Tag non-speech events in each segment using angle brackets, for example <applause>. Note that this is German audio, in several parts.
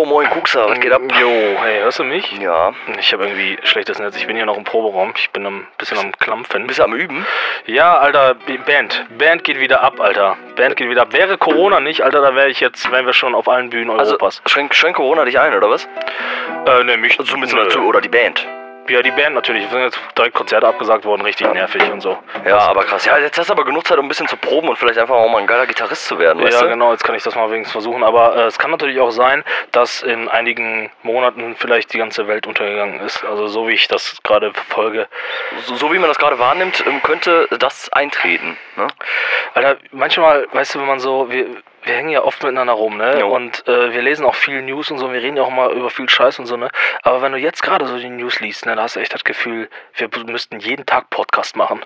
Jo, moin Kuxer, was geht ab? Jo, hey, hörst du mich? Ja. Ich habe irgendwie schlechtes Netz. Ich bin hier noch im Proberaum. Ich bin ein bisschen am Klampfen. Bist du am Üben? Ja, Alter, Band. Band geht wieder ab, Alter. Band geht wieder ab. Wäre Corona nicht, Alter, da wäre ich jetzt, wären wir schon auf allen Bühnen Also, Europas. schränkt schränk Corona dich ein, oder was? äh, ne, mich Also, zumindest dazu, oder die Band. Ja, die Band natürlich. Es sind jetzt direkt Konzerte abgesagt worden, richtig nervig und so. Ja, aber krass. Ja, jetzt hast du aber genug Zeit, um ein bisschen zu proben und vielleicht einfach auch mal ein geiler Gitarrist zu werden, weißt Ja, du? genau, jetzt kann ich das mal wenigstens versuchen. Aber äh, es kann natürlich auch sein, dass in einigen Monaten vielleicht die ganze Welt untergegangen ist. Also so wie ich das gerade verfolge. So, so wie man das gerade wahrnimmt, ähm, könnte das eintreten. Ne? Alter, manchmal, weißt du, wenn man so, wir, wir hängen ja oft miteinander rum, ne? Jo. Und äh, wir lesen auch viel News und so, wir reden ja auch mal über viel Scheiß und so, ne? Aber wenn du jetzt gerade so die News liest, ne, da hast du echt das Gefühl, wir müssten jeden Tag Podcast machen.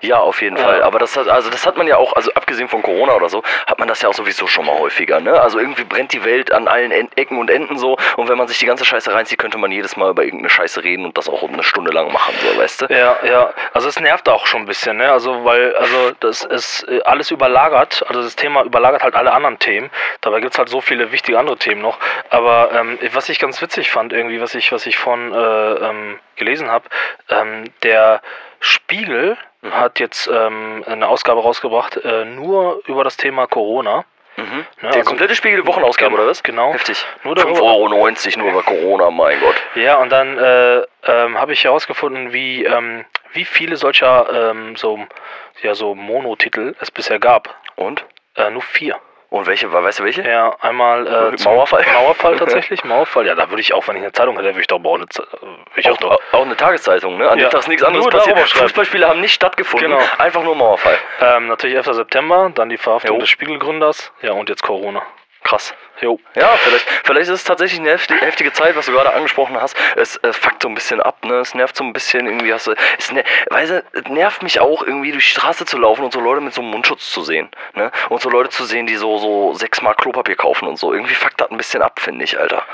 Ja, auf jeden Ja. Fall. Aber das hat, also das hat man ja auch, also abgesehen von Corona oder so, hat man das ja auch sowieso schon mal häufiger. Ne? Also irgendwie brennt die Welt an allen En- Ecken und Enden so. Und wenn man sich die ganze Scheiße reinzieht, könnte man jedes Mal über irgendeine Scheiße reden und das auch eine Stunde lang machen, so, weißt du? Ja, ja. Also es nervt auch schon ein bisschen, ne? Also weil, also das ist äh, alles überlagert, also das Thema überlagert halt alle anderen Themen. Dabei gibt es halt so viele wichtige andere Themen noch. Aber ähm, was ich ganz witzig fand, irgendwie, was ich, was ich von äh, ähm, gelesen habe, ähm, der Spiegel hat jetzt ähm, eine Ausgabe rausgebracht, äh, nur über das Thema Corona. Mhm. Ne, Der also- komplette Spiegel Wochenausgabe, oder was? genau. Heftig. Nur 5,90 darüber- Euro nur über Corona, mein Gott. Ja, und dann äh, ähm, habe ich herausgefunden, wie, ähm, wie viele solcher ähm, so, ja, so Monotitel es bisher gab. Und? Äh, nur vier. Und welche, weißt du welche? Ja, einmal äh, Mauerfall? <laughs> Mauerfall tatsächlich, Mauerfall. Ja, da würde ich auch, wenn ich eine Zeitung hätte, würde ich doch auch eine, äh, ich auch Auch, doch. auch eine Tageszeitung, ne? An Ja. dem Tag ist nichts anderes Nur passiert. Fußballspiele haben nicht stattgefunden. Genau. Einfach nur Mauerfall. Ähm, natürlich 11. September, dann die Verhaftung Jo. des Spiegelgründers. Ja, und jetzt Corona. Krass. Jo. Ja, vielleicht, vielleicht ist es tatsächlich eine heftige, heftige Zeit, was du gerade angesprochen hast. Es äh, fuckt so ein bisschen ab, ne? Es nervt so ein bisschen irgendwie. Hast du, es, ner weißt du, es nervt mich auch irgendwie durch die Straße zu laufen und so Leute mit so einem Mundschutz zu sehen, ne? Und so Leute zu sehen, die so so sechsmal Klopapier kaufen und so. Irgendwie fuckt das ein bisschen ab, finde ich, Alter.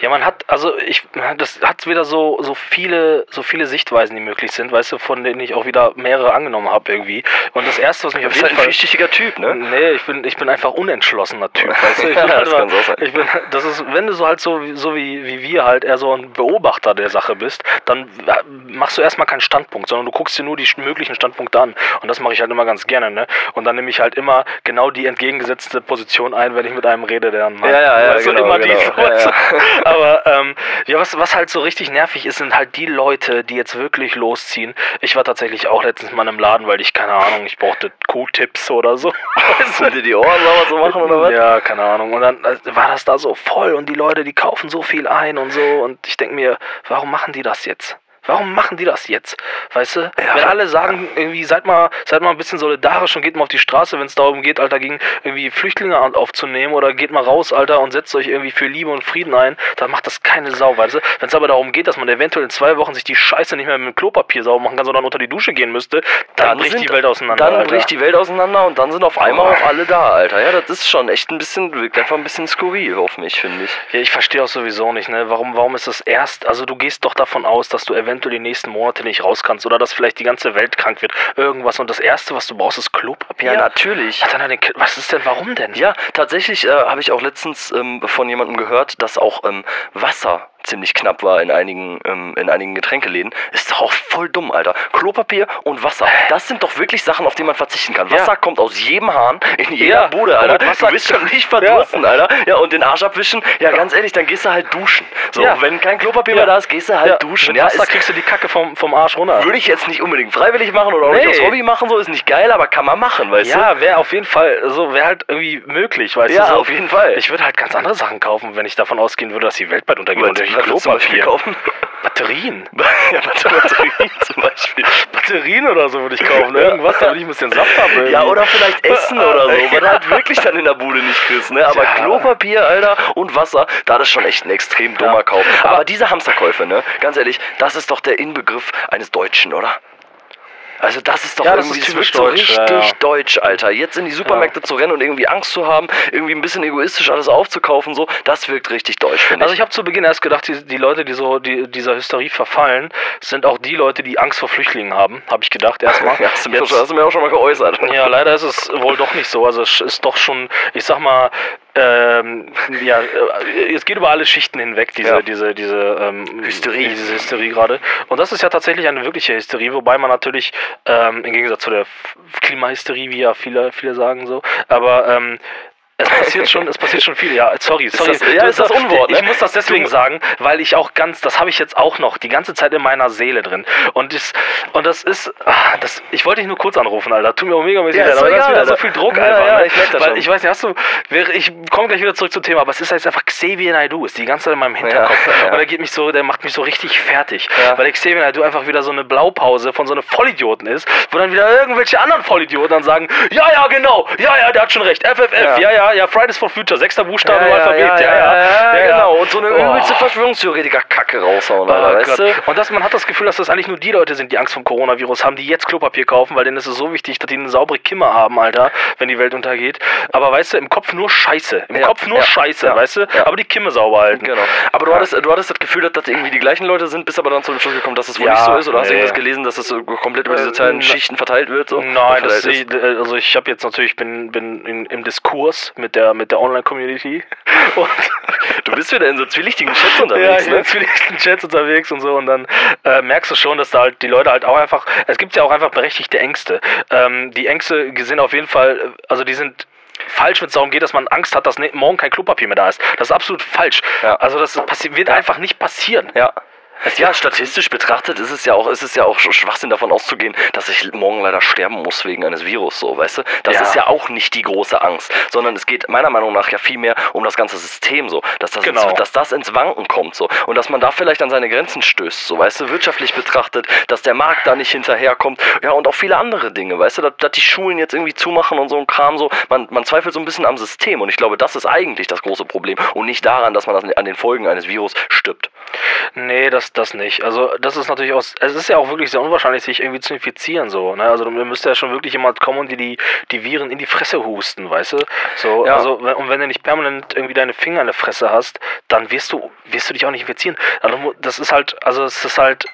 Ja, man hat, also ich, das hat wieder so, so viele, so viele Sichtweisen, die möglich sind, weißt du, von denen ich auch wieder mehrere angenommen habe irgendwie. Und das erste, was mich Du auf bist jeden halt ein Fall. Typ, ne? Nee, ich bin, ich bin einfach unentschlossener Typ, weißt du? <laughs> Ich Ja, bin das einfach- kann's auch sein. Ich bin, das ist, wenn du so halt so, wie- so wie, wie wir halt eher so ein Beobachter der Sache bist, dann äh, machst du erstmal keinen Standpunkt, sondern du guckst dir nur die möglichen Standpunkte an. Und das mache ich halt immer ganz gerne, ne? Und dann nehme ich halt immer genau die entgegengesetzte Position ein, wenn ich mit einem rede, der dann Ja, ja, ja, du, genau, immer die, genau. du? Ja, ja. <laughs> <laughs> Aber ähm, ja, was, was halt so richtig nervig ist, sind halt die Leute, die jetzt wirklich losziehen. Ich war tatsächlich auch letztens mal im Laden, weil ich, keine Ahnung, ich brauchte Q-Tips oder so. Weißt du? Dir die Ohren sauber zu machen oder was? Ja, keine Ahnung. Und dann äh, war das da so voll und die Leute, die kaufen so viel ein und so. Und ich denke mir, warum machen die das jetzt? Warum machen die das jetzt? Weißt du? Wenn alle sagen, irgendwie, seid mal, seid mal ein bisschen solidarisch und geht mal auf die Straße, wenn es darum geht, Alter, gegen irgendwie Flüchtlinge aufzunehmen oder geht mal raus, Alter, und setzt euch irgendwie für Liebe und Frieden ein, dann macht das keine Sau, weißt du? Wenn es aber darum geht, dass man eventuell in zwei Wochen sich die Scheiße nicht mehr mit dem Klopapier sauber machen kann, sondern unter die Dusche gehen müsste, dann, bricht sind- die Welt auseinander. Dann Alter. bricht die Welt auseinander und dann sind auf einmal Oh. auch alle da, Alter. Ja, das ist schon echt ein bisschen, wirkt einfach ein bisschen skurril auf mich, finde ich. Ja, ich verstehe auch sowieso nicht, ne? Warum, warum ist das erst, also du gehst doch davon aus, dass du eventuell die nächsten Monate nicht raus kannst oder dass vielleicht die ganze Welt krank wird. Irgendwas und das Erste, was du brauchst, ist Klopapier. Ja, natürlich. Hat dann was ist denn, warum denn? Ja, tatsächlich äh, habe ich auch letztens ähm, von jemandem gehört, dass auch ähm, Wasser ziemlich knapp war in einigen, ähm, in einigen Getränkeläden. Ist doch auch voll dumm, Alter. Klopapier und Wasser. Das sind doch wirklich Sachen, auf die man verzichten kann. Ja. Wasser kommt aus jedem Hahn, in jeder Ja, Bude, Alter. Wasser- du bist schon nicht verdursten, Alter. Ja, und den Arsch abwischen, ja, ganz ehrlich, dann gehst du halt duschen. So, Ja. wenn kein Klopapier Ja. mehr da ist, gehst du halt Ja, duschen. Mit Ja, Wasser ist, kriegst du die Kacke vom, vom Arsch runter. würde ich jetzt nicht unbedingt freiwillig machen oder auch Nee. nicht aus Hobby machen, so ist nicht geil, aber kann man machen, weißt du? Ja, wäre auf jeden Fall, so wäre halt irgendwie möglich, weißt Ja, du? So, auf jeden Fall. Ich würde halt ganz andere Sachen kaufen, wenn ich davon ausgehen würde, dass die Welt bald untergeht. Und Beispiel Klopapier. kaufen? <laughs> Batterien. <laughs> ja, Batterien <laughs> zum Beispiel. Batterien oder so würde ich kaufen. Irgendwas, damit ich ein bisschen Saft habe. Ja, oder vielleicht Essen oder so, weil du halt wirklich dann in der Bude nicht kriegst, ne? Aber Ja. Klopapier, Alter, und Wasser, da ist schon echt ein extrem dummer Ja. Kauf. Aber diese Hamsterkäufe, ne? Ganz ehrlich, das ist doch der Inbegriff eines Deutschen, oder? Also das ist doch Ja, das irgendwie ist das typisch wirkt so deutsch, richtig ja, ja. deutsch, Alter. Jetzt in die Supermärkte zu rennen und irgendwie Angst zu haben, irgendwie ein bisschen egoistisch alles aufzukaufen, so, das wirkt richtig deutsch, finde Also ich. ich habe zu Beginn erst gedacht, die, die Leute, die so die, dieser Hysterie verfallen, sind auch die Leute, die Angst vor Flüchtlingen haben. Habe ich gedacht erstmal. <laughs> Ja, hast, du mir Jetzt- schon, hast du mir auch schon mal geäußert. Ja, leider ist es wohl doch nicht so. Also es ist doch schon, ich sag mal, ähm, ja, äh, es geht über alle Schichten hinweg, diese, Ja. diese, diese ähm, Hysterie. Diese Hysterie gerade. Und das ist ja tatsächlich eine wirkliche Hysterie, wobei man natürlich, ähm, im Gegensatz zu der Klimahysterie, wie ja viele, viele sagen so, aber ähm, es passiert schon, es passiert schon viel. Ja, sorry, sorry. das- ja, ist das Unwort, Ich ne? muss das deswegen sagen, weil ich auch ganz, das habe ich jetzt auch noch die ganze Zeit in meiner Seele drin. Und das, und das ist, ah, das, ich wollte dich nur kurz anrufen, Alter. Tut mir auch mega mäßig Ja, leid, ist aber doch das ist egal, wieder so Alter. viel Druck Ja, einfach. ja, ne? ich das Weil schon. ich weiß nicht, hast du, ich komme gleich wieder zurück zum Thema, aber es ist jetzt einfach Xavier Naidoo, ist die ganze Zeit in meinem Hinterkopf. Ja. Und der geht mich so, der macht mich so richtig fertig. Weil Xavier Naidoo einfach wieder so eine Blaupause von so einem Vollidioten ist, wo dann wieder irgendwelche anderen Vollidioten dann sagen, ja, ja, genau, ja, ja, der hat schon recht, FFF, Ja. ja, ja, ja, Fridays for Future, sechster Buchstabe im Alphabet, ja, ja, ja, ja, genau. Und so eine Oh. übelste Verschwörungstheoretiker-Kacke raushauen, Oh Alter, weißt du? Und das, man hat das Gefühl, dass das eigentlich nur die Leute sind, die Angst vom Coronavirus haben, die jetzt Klopapier kaufen, weil denen ist es so wichtig, dass die eine saubere Kimme haben, Alter, wenn die Welt untergeht. Aber weißt du, im Kopf nur Scheiße. Im Ja, Kopf nur ja, Scheiße, ja, weißt du? Aber die Kimme sauber halten. Genau. Aber du, hattest, du hattest das Gefühl, dass das irgendwie die gleichen Leute sind, bist aber dann zu dem Schluss gekommen, dass es wohl Ja, nicht so ist? Oder hast du irgendwas gelesen, dass es so komplett über die Äh, sozialen na- Schichten verteilt wird? So? Nein, das sehe ich, also ich habe jetzt natürlich, bin, bin in, im Diskurs mit der, mit der Online-Community <laughs> Du bist wieder in so zwielichtigen Chats ja, unterwegs, bin ne? in vielen Chats unterwegs und so und dann äh, merkst du schon, dass da halt die Leute halt auch einfach, es gibt ja auch einfach berechtigte Ängste. Ähm, die Ängste sind auf jeden Fall, äh, also die sind falsch, wenn es darum geht, dass man Angst hat, dass ne, morgen kein Klopapier mehr da ist. Das ist absolut falsch. Ja. Also das wird einfach nicht passieren. Ja. Ja, statistisch betrachtet ist es ja auch, ist es ja auch Sch- Schwachsinn davon auszugehen, dass ich morgen leider sterben muss wegen eines Virus, so, weißt du? Das Ja. ist ja auch nicht die große Angst, sondern es geht meiner Meinung nach ja viel mehr um das ganze System, so, dass das, Genau. ins, dass das ins Wanken kommt, so, und dass man da vielleicht an seine Grenzen stößt, so, weißt du, wirtschaftlich betrachtet, dass der Markt da nicht hinterherkommt, ja, und auch viele andere Dinge, weißt du, dass, dass die Schulen jetzt irgendwie zumachen und so ein Kram, so, man, man zweifelt so ein bisschen am System und ich glaube, das ist eigentlich das große Problem und nicht daran, dass man an- an den Folgen eines Virus stirbt. Nee, das, das nicht. Also das ist natürlich auch, es ist ja auch wirklich sehr unwahrscheinlich, sich irgendwie zu infizieren so. Ne? Also da müsste ja schon wirklich jemand kommen und dir die, die Viren in die Fresse husten, weißt du? So, Ja. also und wenn du nicht permanent irgendwie deine Finger in der Fresse hast, dann wirst du, wirst du dich auch nicht infizieren. Also das ist halt, also es ist halt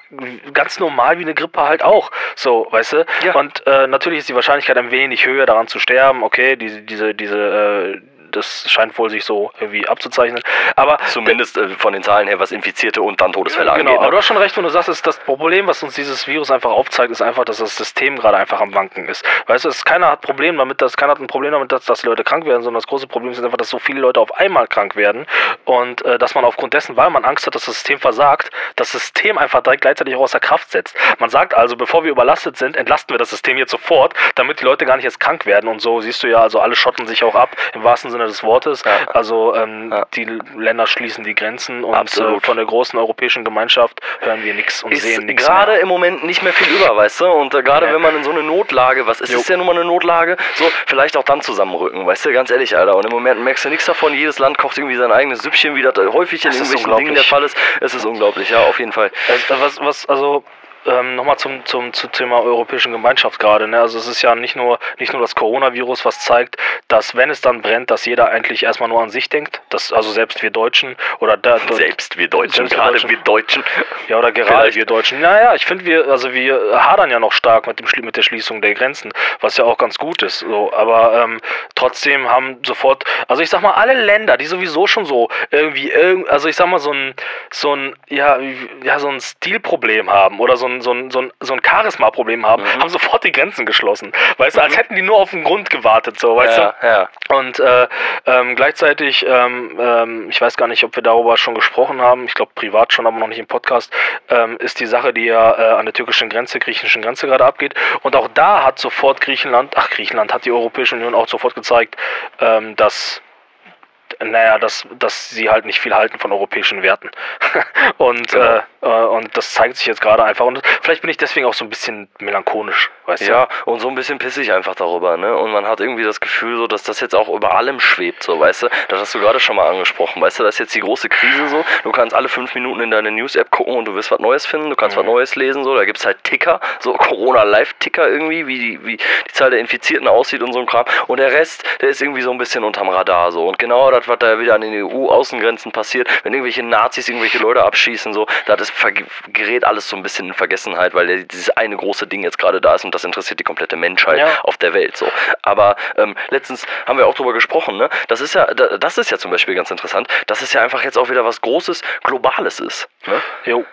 ganz normal wie eine Grippe halt auch. So, weißt du? Ja. Und äh, natürlich ist die Wahrscheinlichkeit ein wenig höher, daran zu sterben. Okay, diese, diese, diese, äh, das scheint wohl sich so irgendwie abzuzeichnen. Aber Zumindest äh, von den Zahlen her, was Infizierte und dann Todesfälle Genau, angeht. aber Ne? du hast schon recht, wenn du sagst, es- das Problem, was uns dieses Virus einfach aufzeigt, ist einfach, dass das System gerade einfach am Wanken ist. Weißt du, es, keiner hat Problem damit, dass keiner hat ein Problem damit, dass, dass Leute krank werden, sondern das große Problem ist einfach, dass so viele Leute auf einmal krank werden und äh, dass man aufgrund dessen, weil man Angst hat, dass das System versagt, das System einfach direkt gleichzeitig auch außer Kraft setzt. Man sagt also, bevor wir überlastet sind, entlasten wir das System jetzt sofort, damit die Leute gar nicht erst krank werden und so siehst du ja, also alle schotten sich auch ab, im wahrsten Sinne des Wortes. Ja. Also ähm, Ja. die Länder schließen die Grenzen und äh, Absolut. von der großen europäischen Gemeinschaft hören wir nichts und ist sehen nichts. gerade im Moment nicht mehr viel über, weißt du? Und äh, gerade Ja. wenn man in so eine Notlage, was ist Jo. es ja nun mal eine Notlage, so vielleicht auch dann zusammenrücken, weißt du? Ganz ehrlich, Alter. Und im Moment merkst du nichts davon. Jedes Land kocht irgendwie sein eigenes Süppchen, wie das äh, häufig in Das ist irgendwelchen Dingen der. Fall ist. Es ist unglaublich, ja, auf jeden Fall. Also, was, was, also ähm, nochmal zum, zum, zum Thema europäischen Gemeinschaft gerade. Ne? Also es ist ja nicht nur, nicht nur das Coronavirus, was zeigt, dass wenn es dann brennt, dass jeder eigentlich erstmal nur an sich denkt. Dass, also selbst wir Deutschen oder da, Selbst wir Deutschen, Selbst gerade Deutschen. wir Deutschen. Ja, oder gerade Vielleicht. wir Deutschen. Naja, ich finde, wir, also wir hadern ja noch stark mit, dem, mit der Schließung der Grenzen, was ja auch ganz gut ist. So. Aber ähm, trotzdem haben sofort, also ich sag mal, alle Länder, die sowieso schon so irgendwie, irgend- also ich sag mal, so ein, so ein, ja, ja, so ein Stilproblem haben oder so ein, so ein, so ein, so ein Charisma-Problem haben, Mhm. haben sofort die Grenzen geschlossen. Weißt du, als hätten die nur auf den Grund gewartet, so, weißt du? ja, ja. Und äh, ähm, gleichzeitig, ähm, ähm, ich weiß gar nicht, ob wir darüber schon gesprochen haben, ich glaube privat schon, aber noch nicht im Podcast, ähm, ist die Sache, die ja äh, an der türkischen Grenze, griechischen Grenze gerade abgeht. Und auch da hat sofort Griechenland, ach Griechenland, hat die Europäische Union auch sofort gezeigt, ähm, dass naja, dass, dass sie halt nicht viel halten von europäischen Werten. <laughs> und, Genau. äh, äh, und das zeigt sich jetzt gerade einfach. Und vielleicht bin ich deswegen auch so ein bisschen melancholisch, weißt du? Ja, und so ein bisschen pissig einfach darüber, ne? Und man hat irgendwie das Gefühl, so, dass das jetzt auch über allem schwebt, so, weißt du? Das hast du gerade schon mal angesprochen, weißt du? Das ist jetzt die große Krise so. Du kannst alle fünf Minuten in deine News-App gucken und du wirst was Neues finden, du kannst was Neues lesen, so. Da gibt's halt Ticker, so Corona-Live-Ticker irgendwie, wie die, wie die Zahl der Infizierten aussieht und so ein Kram. Und der Rest, der ist irgendwie so ein bisschen unterm Radar, so. Und genau das was da wieder an den EU-Außengrenzen passiert, wenn irgendwelche Nazis irgendwelche Leute abschießen, so, das ist, gerät alles so ein bisschen in Vergessenheit, weil dieses eine große Ding jetzt gerade da ist und das interessiert die komplette Menschheit Ja. auf der Welt. So. Aber ähm, letztens haben wir auch drüber gesprochen, ne? Das ist ja, da- das ist ja zum Beispiel ganz interessant, dass es ja einfach jetzt auch wieder was Großes, Globales ist. Ne? Jo.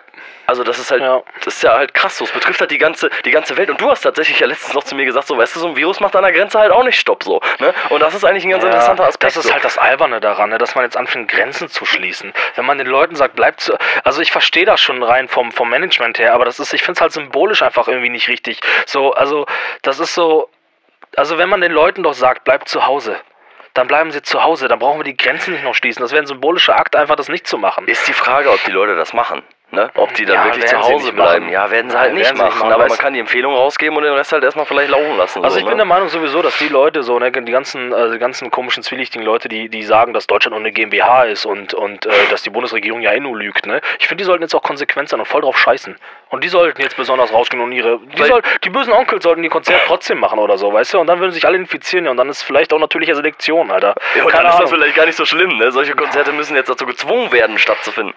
Also das ist halt, Ja. das ist ja halt krass. So. Es betrifft halt die ganze, die ganze Welt. Und du hast tatsächlich ja letztens noch zu mir gesagt, so, weißt du, so ein Virus macht an der Grenze halt auch nicht Stopp. So, ne? Und das ist eigentlich ein ganz Ja, interessanter Aspekt. Das ist so. halt das Alberne daran, ne, dass man jetzt anfängt, Grenzen zu schließen. Wenn man den Leuten sagt, bleibt zu. Also ich verstehe das schon rein vom, vom Management her, aber das ist, ich finde es halt symbolisch einfach irgendwie nicht richtig. So, also, das ist so. Also wenn man den Leuten doch sagt, bleibt zu Hause, dann bleiben sie zu Hause, dann brauchen wir die Grenzen nicht noch schließen. Das wäre ein symbolischer Akt, einfach das nicht zu machen. Ist die Frage, ob die Leute das machen. Ne? Ob die dann Ja, wirklich zu Hause bleiben. machen. Ja, werden sie halt nicht werden sie nicht machen. machen, aber man kann die Empfehlung rausgeben und den Rest halt erstmal vielleicht laufen lassen. Also so, ich bin ne? der Meinung sowieso, dass die Leute, so, ne, die ganzen, äh, die ganzen komischen, zwielichtigen Leute, die, die sagen, dass Deutschland eine GmbH ist und, und äh, dass die Bundesregierung ja eh nur lügt, ne? Ich finde, die sollten jetzt auch konsequent sein und voll drauf scheißen. Und die sollten jetzt besonders rausgehen und ihre. Die, soll, die bösen Onkel sollten die Konzert trotzdem machen oder so, weißt du? Und dann würden sich alle infizieren ja, und dann ist vielleicht auch natürliche Selektion, Alter. Ja, und dann Keine ist das Ahnung. vielleicht gar nicht so schlimm. Ne? Solche Konzerte müssen jetzt dazu gezwungen werden, stattzufinden.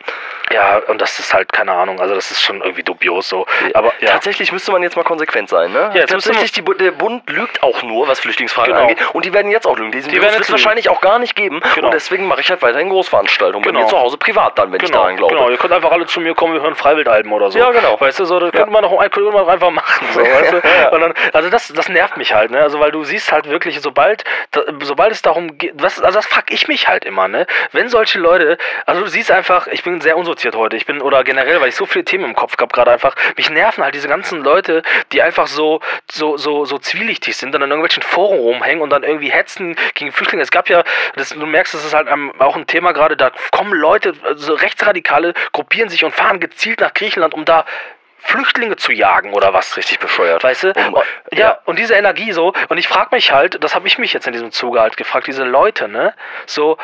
Ja, und das ist halt, keine Ahnung, also das ist schon irgendwie dubios so. Aber ja. Tatsächlich müsste man jetzt mal konsequent sein, ne? Ja, Tatsächlich, die, der Bund lügt auch nur, was Flüchtlingsfragen Genau. angeht. Und die werden jetzt auch lügen. Die Virus werden es wahrscheinlich auch gar nicht geben. Genau. Und deswegen mache ich halt weiterhin Großveranstaltungen. Bei Genau. mir zu Hause privat dann, wenn ich Genau, daran glaube. genau, ihr könnt einfach alle zu mir kommen, wir hören Freiwildalben oder so. Ja, genau. Weißt du, so, das könnte man doch könnte man einfach machen. So, <laughs> weißt du? Ja. Dann, also das, das nervt mich halt, ne? Also weil du siehst halt wirklich, sobald, da, sobald es darum geht, was, also das frag ich mich halt immer, ne? Wenn solche Leute, also du siehst einfach, ich bin sehr unsortiert heute, ich bin, oder generell, weil ich so viele Themen im Kopf habe gerade einfach, mich nerven halt diese ganzen Leute, die einfach so, so, so, so zwielichtig sind, dann in irgendwelchen Foren rumhängen und dann irgendwie hetzen gegen Flüchtlinge. Es gab ja, das, du merkst, das ist halt auch ein Thema gerade, da kommen Leute, so Rechtsradikale, gruppieren sich und fahren gezielt nach Griechenland, um da Flüchtlinge zu jagen oder was. Richtig bescheuert. Weißt du? Um- Und- ja, ja. und diese Energie so, und ich frage mich halt, das habe ich mich jetzt in diesem Zuge halt gefragt, diese Leute, ne? So,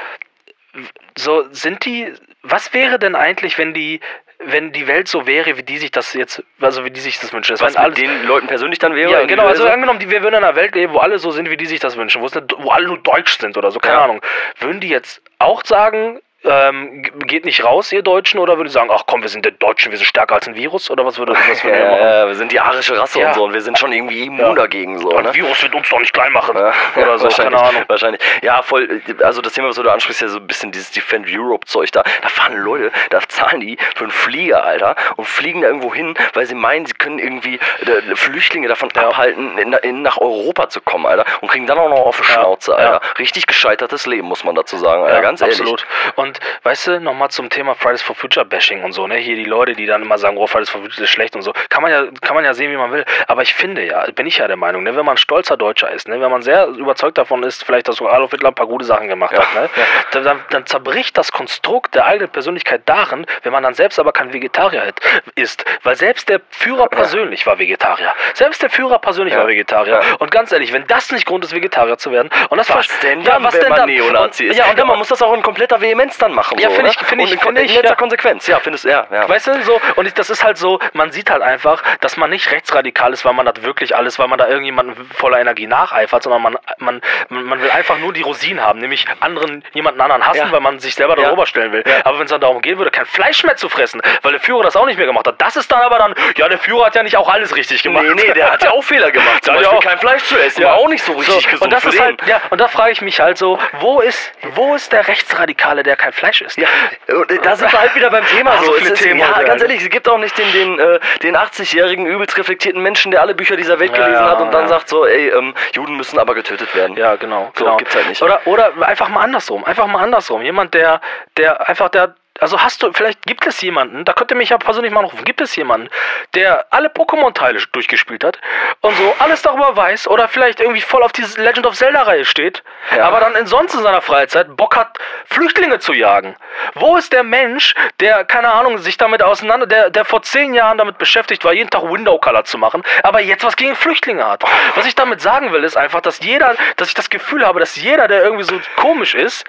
so sind die, was wäre denn eigentlich, wenn die, wenn die Welt so wäre, wie die sich das jetzt, also wie die sich das wünschen? Das was mit den Leuten persönlich dann wäre? ja, genau. Also angenommen, die, wir würden in einer Welt leben, wo alle so sind, wie die sich das wünschen, wo, es eine, wo alle nur deutsch sind oder so, keine Ja. Ahnung. Würden die jetzt auch sagen, ähm, ge- geht nicht raus, ihr Deutschen, oder würden die sagen, ach komm, wir sind der Deutschen, wir sind stärker als ein Virus, oder was würde wir machen? Ja, wir sind die arische Rasse Ja. und so und wir sind schon irgendwie immun dagegen. So, Ein ne? Virus wird uns doch nicht klein machen. Oder <laughs> so, wahrscheinlich, keine Ahnung. Wahrscheinlich. Ja, voll. Also das Thema, was du da ansprichst, ja so ein bisschen dieses Defend Europe-Zeug da. Da fahren Leute, da zahlen die für einen Flieger, Alter, und fliegen da irgendwo hin, weil sie meinen, sie können irgendwie äh, Flüchtlinge davon abhalten, in, in, nach Europa zu kommen, Alter. Und kriegen dann auch noch auf die Schnauze. Alter. Richtig gescheitertes Leben, muss man dazu sagen, Alter. ganz ehrlich. absolut. Und weißt du, nochmal zum Thema Fridays for Future Bashing und so, ne? Hier die Leute, die dann immer sagen, oh, Fridays for Future ist schlecht und so. Kann man ja, kann man ja sehen, wie man will. Aber ich finde ja, bin ich ja der Meinung, ne, wenn man stolzer Deutscher ist, ne, wenn man sehr überzeugt davon ist, vielleicht, dass Adolf Hitler ein paar gute Sachen gemacht Ja, hat, ne? Dann, dann, dann zerbricht das Konstrukt der eigenen Persönlichkeit darin, wenn man dann selbst aber kein Vegetarier ist. Weil selbst der Führer persönlich war Vegetarier. Selbst der Führer persönlich Ja. war Vegetarier. Ja. Und ganz ehrlich, wenn das nicht Grund ist, Vegetarier zu werden, und das Was denn ja, dann, was wenn denn man dann? Neonazi Und- ist? Ja, und dann man muss das auch in kompletter Vehemenz dann machen. Ja, so, finde ne? ich- finde ich- in, finde in ich, letzter ja. Konsequenz, ja, findest ja. ja. Weißt du, so, und ich, das ist halt so, man sieht halt einfach, dass man nicht rechtsradikal ist, weil man das wirklich alles, weil man da irgendjemanden voller Energie nacheifert, sondern man, man, man will einfach nur die Rosinen haben, nämlich anderen, jemanden anderen hassen, Ja. weil man sich selber darüber stellen will. Aber wenn es dann darum gehen würde, kein Fleisch mehr zu fressen, weil der Führer das auch nicht mehr gemacht hat, das ist dann aber dann, ja, der Führer hat ja nicht auch alles richtig gemacht. Nee, nee, der hat ja auch <laughs> Fehler gemacht. Zum Beispiel auch- kein Fleisch zu essen, Ja. war auch nicht so richtig So, gesund und das ist halt, ja, und da frage ich mich halt so, wo ist, wo ist der Rechtsradikale, der kein Fleisch isst? Ja, äh, da sind wir halt wieder beim Thema. Ah, so so. viele es ist, Themen ja, heute, ganz ehrlich, es gibt auch nicht den, den, äh, den 80-jährigen, übelst reflektierten Menschen, der alle Bücher dieser Welt Ja, gelesen ja, hat und dann ja. sagt so, ey, ähm, Juden müssen aber getötet werden. Ja, genau, So, genau. gibt's halt nicht. Oder, oder einfach mal andersrum. Einfach mal andersrum. Jemand, der, der einfach der. Also hast du, vielleicht gibt es jemanden, da könnt ihr mich ja persönlich mal anrufen, gibt es jemanden, der alle Pokémon-Teile durchgespielt hat und so alles darüber weiß oder vielleicht irgendwie voll auf diese Legend of Zelda-Reihe steht, Ja. aber dann in sonst in seiner Freizeit Bock hat, Flüchtlinge zu jagen. Wo ist der Mensch, der, keine Ahnung, sich damit auseinander, der, der vor zehn Jahren damit beschäftigt war, jeden Tag Window-Color zu machen, aber jetzt was gegen Flüchtlinge hat? Was ich damit sagen will, ist einfach, dass jeder, dass ich das Gefühl habe, dass jeder, der irgendwie so komisch ist,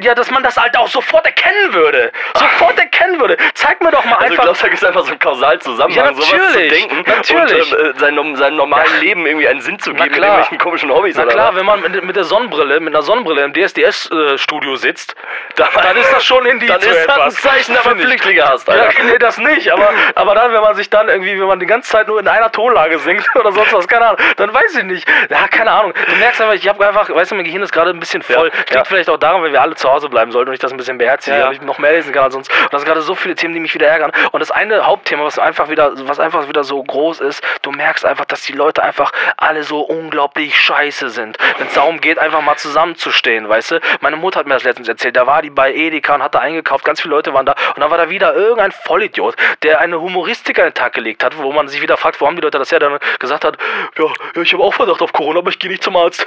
ja, dass man das halt auch sofort erkennen würde. Sofort würde. Zeig mir doch mal Also einfach. da gibt es einfach so einen Kausalzusammenhang, Ja, sowas zu denken natürlich. und ähm, seinem, seinem normalen Leben irgendwie einen Sinn zu geben mit irgendwelchen komischen Hobbys Na oder klar, was? wenn man mit, mit der Sonnenbrille, mit einer Sonnenbrille im DSDS-Studio sitzt, dann, <laughs> dann ist das schon Indiz Dann für ist das ein. Zeichen, dass man. Flüchtlinge hast, Ja, Alter. nee, das nicht, aber, <laughs> aber dann, wenn man sich dann irgendwie, wenn man die ganze Zeit nur in einer Tonlage singt <laughs> oder sonst was, keine Ahnung, dann weiß ich nicht. Ja, keine Ahnung. Du merkst einfach, ich habe einfach, weißt du, mein Gehirn ist gerade ein bisschen voll. Ja, Liegt ja. vielleicht auch daran, weil wir alle zu Hause bleiben sollten und ich das ein bisschen beherzige Ja, ja. und ich noch mehr lesen kann als sonst. Und das sind gerade so viele Themen, die mich wieder ärgern. Und das eine Hauptthema, was einfach wieder, was einfach wieder so groß ist, du merkst einfach, dass die Leute einfach alle so unglaublich scheiße sind. Wenn es darum geht, einfach mal zusammenzustehen, weißt du? Meine Mutter hat mir das letztens erzählt, da war die bei Edeka und hat da eingekauft, ganz viele Leute waren da und dann war da wieder irgendein Vollidiot, der eine Humoristik an den Tag gelegt hat, wo man sich wieder fragt, warum die Leute das her, dann gesagt hat, ja ich habe auch Verdacht auf Corona, aber ich gehe nicht zum Arzt.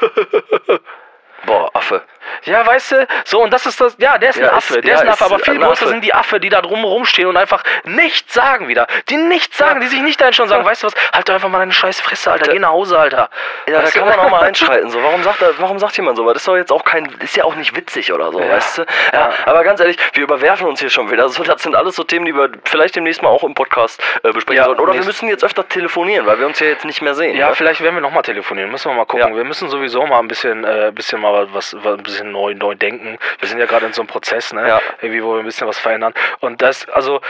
<laughs> Boah, Affe. Ja, weißt du, so und das ist das, ja, der ist Ja, ein ist- Affe, der ja, ist ein Affe, aber viel größer sind die Affe, die da drum rumstehen und einfach nichts sagen wieder. Die nichts sagen, die sich nicht dahin schon sagen, weißt du was, halt doch einfach mal deine scheiß Fresse, Alter, geh nach Hause, Alter. Ja, da Weißt du? kann man auch mal <laughs> einschreiten. So, warum sagt warum sagt jemand so? Weil das ist doch jetzt auch kein, ist ja auch nicht witzig oder so, Ja. weißt du? Ja, aber ganz ehrlich, wir überwerfen uns hier schon wieder. So, das sind alles so Themen, die wir vielleicht demnächst mal auch im Podcast äh, besprechen sollten. Oder wir müssen jetzt öfter telefonieren, weil wir uns ja jetzt nicht mehr sehen. Ja, ne? vielleicht werden wir nochmal telefonieren. Müssen wir mal gucken. Wir müssen sowieso mal ein bisschen, äh, bisschen mal was, was ein bisschen neu, neu denken. Wir sind ja gerade in so einem Prozess, ne? Ja. Irgendwie, wo wir ein bisschen was verändern. Und das, also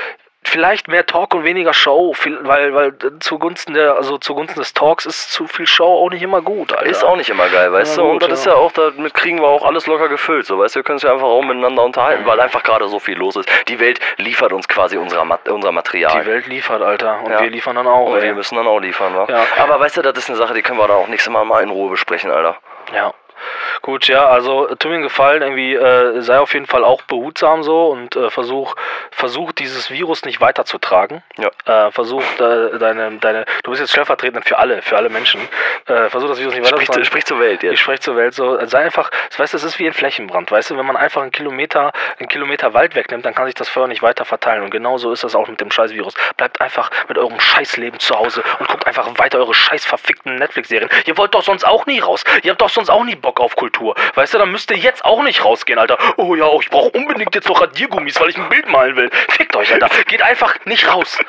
vielleicht mehr Talk und weniger Show, weil, weil zugunsten der, also zugunsten des Talks ist zu viel Show auch nicht immer gut, Alter. Ist auch nicht immer geil, weißt Ja, du? gut, und das ist ja. ja auch, damit kriegen wir auch alles locker gefüllt, so, weißt du? Wir können uns ja einfach auch miteinander unterhalten, weil einfach gerade so viel los ist. Die Welt liefert uns quasi unser, unser Material. Die Welt liefert, Alter. Und Ja. wir liefern dann auch, und ey. wir müssen dann auch liefern, wa? Ja. Aber weißt du, das ist eine Sache, die können wir dann auch nächstes Mal mal in Ruhe besprechen, Alter. Ja. Gut, ja, also äh, tu mir einen Gefallen, irgendwie äh, sei auf jeden Fall auch behutsam so und äh, versuch, versuch dieses Virus nicht weiterzutragen. Ja. Äh, versuch äh, deine, deine, du bist jetzt stellvertretend für alle, für alle Menschen. Äh, versuch das Virus nicht Sprich, weiterzutragen. sprich zur Welt Ich jetzt. spreche zur Welt so, sei einfach, weißt du, es ist wie ein Flächenbrand, weißt du, wenn man einfach einen Kilometer, einen Kilometer Wald wegnimmt, dann kann sich das Feuer nicht weiter verteilen und genauso ist das auch mit dem Scheißvirus. Bleibt einfach mit eurem Scheißleben zu Hause und guckt einfach weiter eure scheiß verfickten Netflix-Serien. Ihr wollt doch sonst auch nie raus. Ihr habt doch sonst auch nie Bock auf Kultur. Weißt du, dann müsst ihr jetzt auch nicht rausgehen, Alter. Oh ja, ich brauche unbedingt jetzt noch Radiergummis, weil ich ein Bild malen will. Fickt euch, Alter. Geht einfach nicht raus.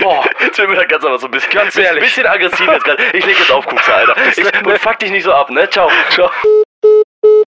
Boah. Jetzt wird mir da ganz aber so ein bisschen, Ganz ehrlich. bisschen aggressiv jetzt gerade. Ich leg jetzt auf, Kuxa, Alter. Ich, fuck dich nicht so ab, ne? Ciao. Ciao.